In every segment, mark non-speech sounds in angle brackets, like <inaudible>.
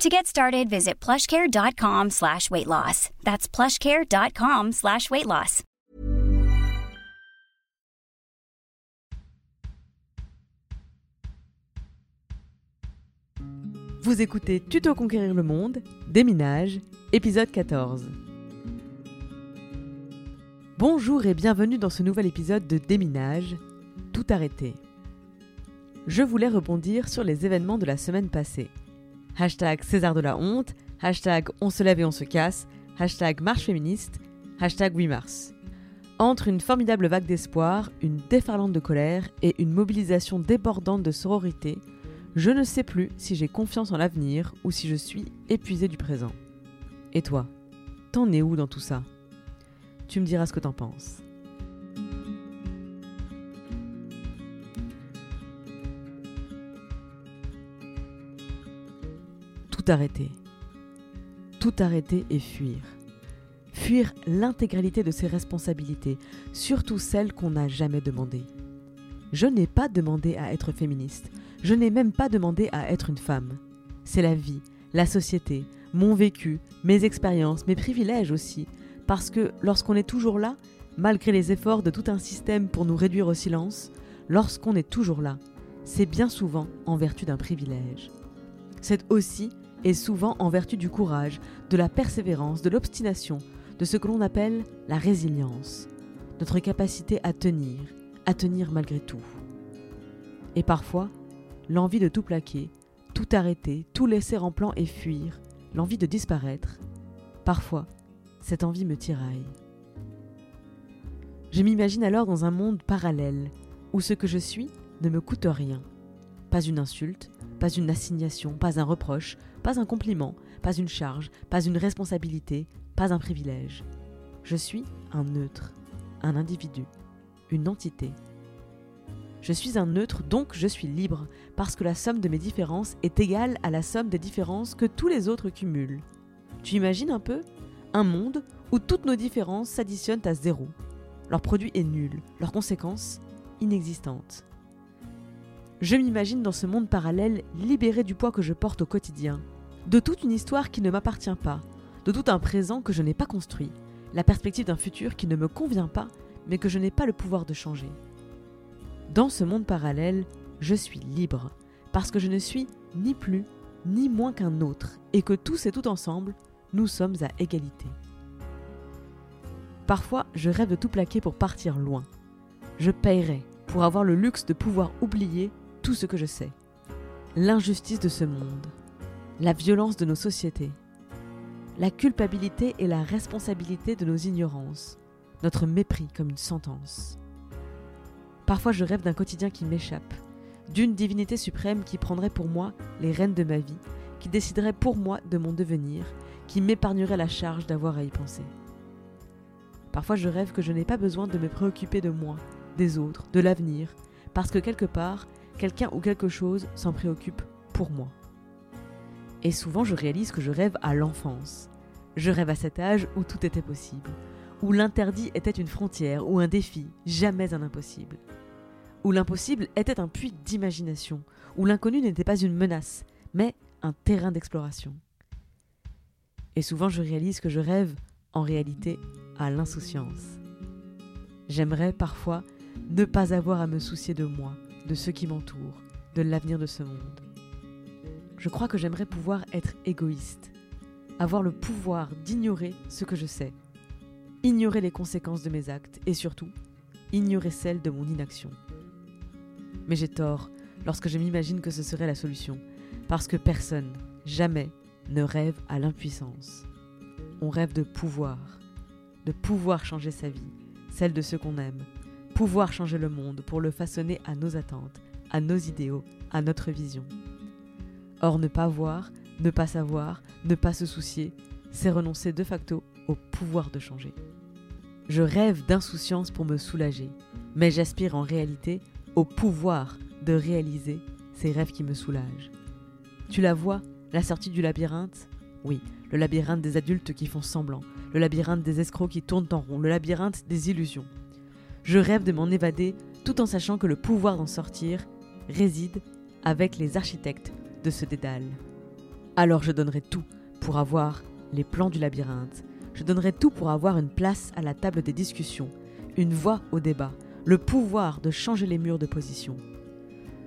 To get started, visit plushcare.com slash weight loss. That's plushcare.com slash weight loss. Vous écoutez Tuto Conquérir le Monde, Déminage, épisode 14. Bonjour et bienvenue dans ce nouvel épisode de Déminage, tout arrêté. Je voulais rebondir sur les événements de la semaine passée. Hashtag César de la honte, hashtag On se lève et on se casse, hashtag marche féministe, hashtag 8 mars. Entre une formidable vague d'espoir, une déferlante de colère et une mobilisation débordante de sororité, je ne sais plus si j'ai confiance en l'avenir ou si je suis épuisé du présent. Et toi, t'en es où dans tout ça? Tu me diras ce que t'en penses. Arrêter. Tout arrêter et fuir. Fuir l'intégralité de ses responsabilités, surtout celles qu'on n'a jamais demandées. Je n'ai pas demandé à être féministe. Je n'ai même pas demandé à être une femme. C'est la vie, la société, mon vécu, mes expériences, mes privilèges aussi. Parce que lorsqu'on est toujours là, malgré les efforts de tout un système pour nous réduire au silence, lorsqu'on est toujours là, c'est bien souvent en vertu d'un privilège. C'est aussi et souvent en vertu du courage, de la persévérance, de l'obstination, de ce que l'on appelle la résilience, notre capacité à tenir, à tenir malgré tout. Et parfois, l'envie de tout plaquer, tout arrêter, tout laisser en plan et fuir, l'envie de disparaître, parfois, cette envie me tiraille. Je m'imagine alors dans un monde parallèle, où ce que je suis ne me coûte rien. Pas une insulte, pas une assignation, pas un reproche, pas un compliment, pas une charge, pas une responsabilité, pas un privilège. Je suis un neutre, un individu, une entité. Je suis un neutre, donc je suis libre, parce que la somme de mes différences est égale à la somme des différences que tous les autres cumulent. Tu imagines un peu? Un monde où toutes nos différences s'additionnent à zéro. Leur produit est nul, leurs conséquences inexistantes. Je m'imagine dans ce monde parallèle libéré du poids que je porte au quotidien, de toute une histoire qui ne m'appartient pas, de tout un présent que je n'ai pas construit, la perspective d'un futur qui ne me convient pas, mais que je n'ai pas le pouvoir de changer. Dans ce monde parallèle, je suis libre, parce que je ne suis ni plus ni moins qu'un autre, et que tous et tout ensemble, nous sommes à égalité. Parfois, je rêve de tout plaquer pour partir loin. Je paierai pour avoir le luxe de pouvoir oublier tout ce que je sais. L'injustice de ce monde, la violence de nos sociétés, la culpabilité et la responsabilité de nos ignorances, notre mépris comme une sentence. Parfois je rêve d'un quotidien qui m'échappe, d'une divinité suprême qui prendrait pour moi les rênes de ma vie, qui déciderait pour moi de mon devenir, qui m'épargnerait la charge d'avoir à y penser. Parfois je rêve que je n'ai pas besoin de me préoccuper de moi, des autres, de l'avenir, parce que quelque part, quelqu'un ou quelque chose s'en préoccupe pour moi. Et souvent je réalise que je rêve à l'enfance. Je rêve à cet âge où tout était possible, où l'interdit était une frontière ou un défi, jamais un impossible. Où l'impossible était un puits d'imagination, où l'inconnu n'était pas une menace, mais un terrain d'exploration. Et souvent je réalise que je rêve, en réalité, à l'insouciance. J'aimerais parfois ne pas avoir à me soucier de moi, de ceux qui m'entourent, de l'avenir de ce monde. Je crois que j'aimerais pouvoir être égoïste, avoir le pouvoir d'ignorer ce que je sais, ignorer les conséquences de mes actes et surtout ignorer celles de mon inaction. Mais j'ai tort lorsque je m'imagine que ce serait la solution, parce que personne, jamais, ne rêve à l'impuissance. On rêve de pouvoir, de pouvoir changer sa vie, celle de ceux qu'on aime, pouvoir changer le monde pour le façonner à nos attentes, à nos idéaux, à notre vision. Or, ne pas voir, ne pas savoir, ne pas se soucier, c'est renoncer de facto au pouvoir de changer. Je rêve d'insouciance pour me soulager, mais j'aspire en réalité au pouvoir de réaliser ces rêves qui me soulagent. Tu la vois, la sortie du labyrinthe? Oui, le labyrinthe des adultes qui font semblant, le labyrinthe des escrocs qui tournent en rond, le labyrinthe des illusions. Je rêve de m'en évader tout en sachant que le pouvoir d'en sortir réside avec les architectes de ce dédale. Alors je donnerai tout pour avoir les plans du labyrinthe, je donnerai tout pour avoir une place à la table des discussions, une voix au débat, le pouvoir de changer les murs de position.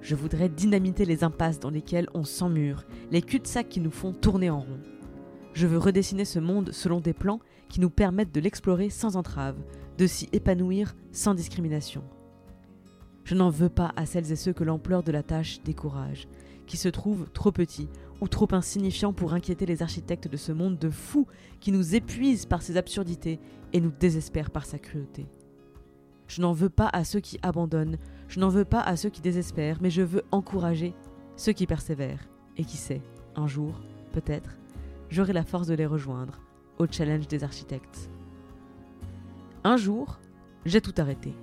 Je voudrais dynamiter les impasses dans lesquelles on s'emmure, les cul-de-sac qui nous font tourner en rond. Je veux redessiner ce monde selon des plans qui nous permettent de l'explorer sans entrave, de s'y épanouir sans discrimination. Je n'en veux pas à celles et ceux que l'ampleur de la tâche décourage, qui se trouvent trop petits ou trop insignifiants pour inquiéter les architectes de ce monde de fous qui nous épuise par ses absurdités et nous désespère par sa cruauté. Je n'en veux pas à ceux qui abandonnent, je n'en veux pas à ceux qui désespèrent, mais je veux encourager ceux qui persévèrent. Et qui sait, un jour, peut-être, j'aurai la force de les rejoindre au challenge des architectes. Un jour, j'ai tout arrêté.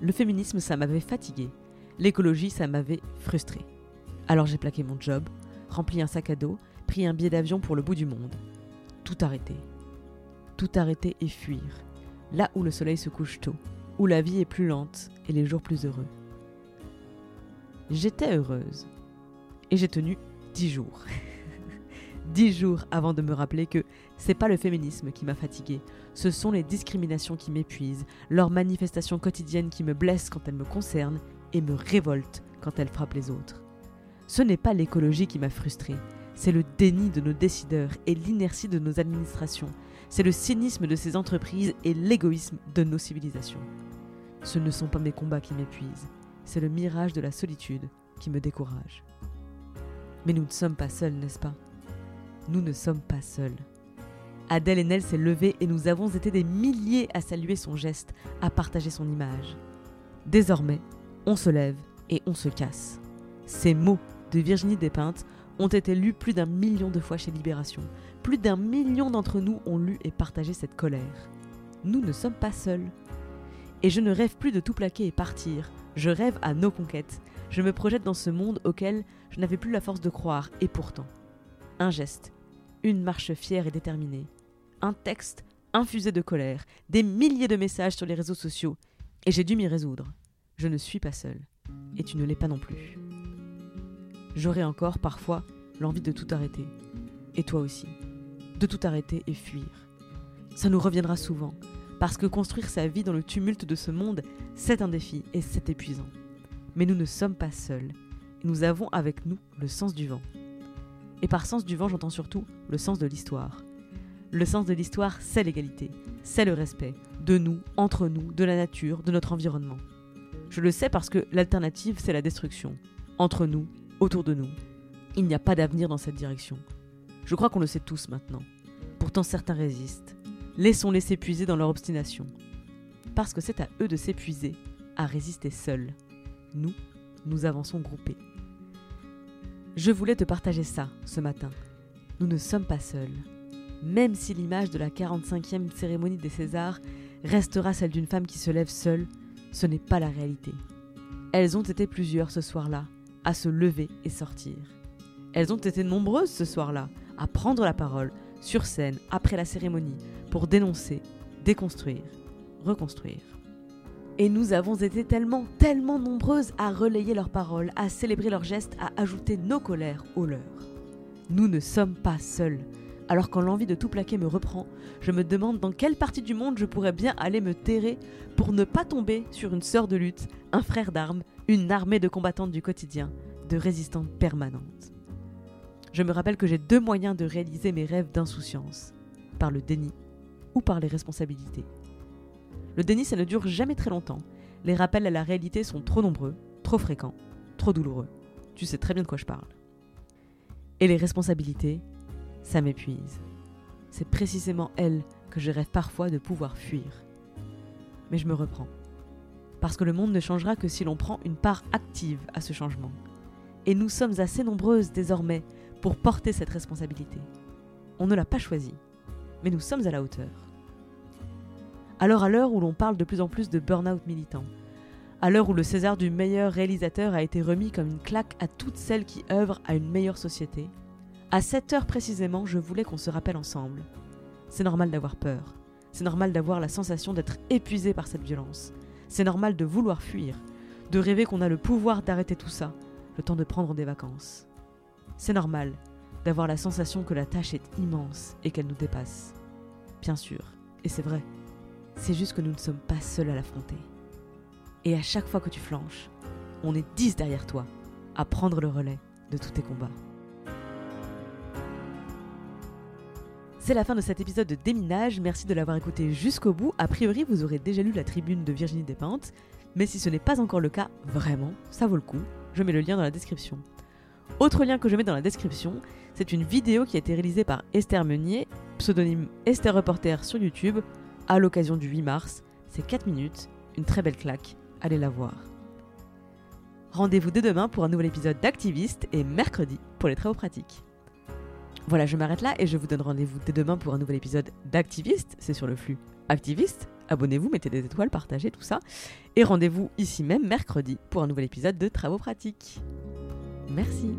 Le féminisme, ça m'avait fatigué. L'écologie, ça m'avait frustré. Alors j'ai plaqué mon job, rempli un sac à dos, pris un billet d'avion pour le bout du monde. Tout arrêter. Tout arrêter et fuir. Là où le soleil se couche tôt, où la vie est plus lente et les jours plus heureux. J'étais heureuse. Et j'ai tenu dix jours. <laughs> dix jours avant de me rappeler que c'est pas le féminisme qui m'a fatiguée, ce sont les discriminations qui m'épuisent, leurs manifestations quotidiennes qui me blessent quand elles me concernent et me révoltent quand elles frappent les autres. Ce n'est pas l'écologie qui m'a frustrée, c'est le déni de nos décideurs et l'inertie de nos administrations, c'est le cynisme de ces entreprises et l'égoïsme de nos civilisations. Ce ne sont pas mes combats qui m'épuisent, c'est le mirage de la solitude qui me décourage. Mais nous ne sommes pas seuls, n'est-ce pas? Nous ne sommes pas seuls. Adèle Haenel s'est levée et nous avons été des milliers à saluer son geste, à partager son image. Désormais, on se lève et on se casse. Ces mots de Virginie Despeintes ont été lus plus d'un million de fois chez Libération. Plus d'un million d'entre nous ont lu et partagé cette colère. Nous ne sommes pas seuls. Et je ne rêve plus de tout plaquer et partir. Je rêve à nos conquêtes. Je me projette dans ce monde auquel je n'avais plus la force de croire. Et pourtant, un geste, une marche fière et déterminée, un texte infusé de colère, des milliers de messages sur les réseaux sociaux. Et j'ai dû m'y résoudre. Je ne suis pas seule. Et tu ne l'es pas non plus j'aurais encore parfois l'envie de tout arrêter. Et toi aussi. De tout arrêter et fuir. Ça nous reviendra souvent, parce que construire sa vie dans le tumulte de ce monde, c'est un défi et c'est épuisant. Mais nous ne sommes pas seuls. Nous avons avec nous le sens du vent. Et par sens du vent, j'entends surtout le sens de l'histoire. Le sens de l'histoire, c'est l'égalité, c'est le respect, de nous, entre nous, de la nature, de notre environnement. Je le sais parce que l'alternative, c'est la destruction. Entre nous, autour de nous. Il n'y a pas d'avenir dans cette direction. Je crois qu'on le sait tous maintenant. Pourtant certains résistent. Laissons-les s'épuiser dans leur obstination. Parce que c'est à eux de s'épuiser, à résister seuls. Nous, nous avançons groupés. Je voulais te partager ça ce matin. Nous ne sommes pas seuls. Même si l'image de la 45e cérémonie des Césars restera celle d'une femme qui se lève seule, ce n'est pas la réalité. Elles ont été plusieurs ce soir-là, à se lever et sortir. Elles ont été nombreuses ce soir-là à prendre la parole sur scène après la cérémonie pour dénoncer, déconstruire, reconstruire. Et nous avons été tellement, tellement nombreuses à relayer leurs paroles, à célébrer leurs gestes, à ajouter nos colères aux leurs. Nous ne sommes pas seuls. Alors quand l'envie de tout plaquer me reprend, je me demande dans quelle partie du monde je pourrais bien aller me terrer pour ne pas tomber sur une sœur de lutte, un frère d'armes, une armée de combattantes du quotidien, de résistantes permanentes. Je me rappelle que j'ai deux moyens de réaliser mes rêves d'insouciance, par le déni ou par les responsabilités. Le déni, ça ne dure jamais très longtemps. Les rappels à la réalité sont trop nombreux, trop fréquents, trop douloureux. Tu sais très bien de quoi je parle. Et les responsabilités, ça m'épuise. C'est précisément elles que je rêve parfois de pouvoir fuir. Mais je me reprends parce que le monde ne changera que si l'on prend une part active à ce changement. Et nous sommes assez nombreuses désormais pour porter cette responsabilité. On ne l'a pas choisie, mais nous sommes à la hauteur. Alors à l'heure où l'on parle de plus en plus de burn-out militant, à l'heure où le César du meilleur réalisateur a été remis comme une claque à toutes celles qui œuvrent à une meilleure société, à cette heure précisément, je voulais qu'on se rappelle ensemble. C'est normal d'avoir peur. C'est normal d'avoir la sensation d'être épuisé par cette violence. C'est normal de vouloir fuir, de rêver qu'on a le pouvoir d'arrêter tout ça, le temps de prendre des vacances. C'est normal d'avoir la sensation que la tâche est immense et qu'elle nous dépasse. Bien sûr, et c'est vrai, c'est juste que nous ne sommes pas seuls à l'affronter. Et à chaque fois que tu flanches, on est dix derrière toi, à prendre le relais de tous tes combats. C'est la fin de cet épisode de Déminage, merci de l'avoir écouté jusqu'au bout. A priori, vous aurez déjà lu la tribune de Virginie Despentes, mais si ce n'est pas encore le cas, vraiment, ça vaut le coup. Je mets le lien dans la description. Autre lien que je mets dans la description, c'est une vidéo qui a été réalisée par Esther Meunier, pseudonyme Esther Reporter sur YouTube, à l'occasion du 8 mars. C'est 4 minutes, une très belle claque, allez la voir. Rendez-vous dès demain pour un nouvel épisode d'Activiste et mercredi pour les travaux pratiques. Voilà, je m'arrête là et je vous donne rendez-vous dès demain pour un nouvel épisode d'Activiste. C'est sur le flux Activiste. Abonnez-vous, mettez des étoiles, partagez tout ça. Et rendez-vous ici même mercredi pour un nouvel épisode de Travaux pratiques. Merci.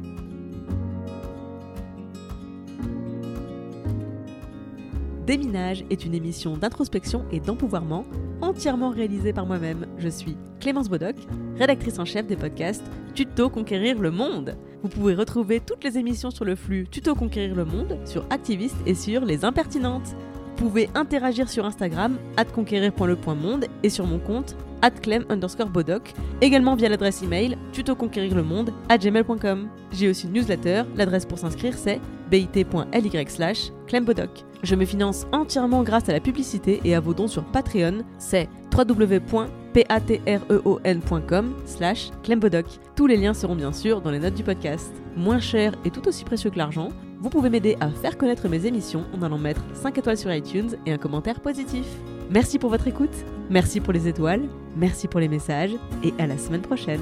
Déminage est une émission d'introspection et d'empouvoirment entièrement réalisée par moi-même. Je suis Clémence Bodoc, rédactrice en chef des podcasts Tuto Conquérir le Monde. Vous pouvez retrouver toutes les émissions sur le flux Tuto Conquérir le Monde, sur Activiste et sur Les Impertinentes. Vous pouvez interagir sur Instagram, conquérir.le.monde et sur mon compte, clem underscore bodoc, également via l'adresse email tutoconquérirlemonde à gmail.com. J'ai aussi une newsletter, l'adresse pour s'inscrire c'est bit.ly slash clembodoc. Je me finance entièrement grâce à la publicité et à vos dons sur Patreon, c'est www.patreon.com slash clembodoc. Tous les liens seront bien sûr dans les notes du podcast. Moins cher et tout aussi précieux que l'argent, vous pouvez m'aider à faire connaître mes émissions en allant mettre 5 étoiles sur iTunes et un commentaire positif. Merci pour votre écoute, merci pour les étoiles, merci pour les messages et à la semaine prochaine.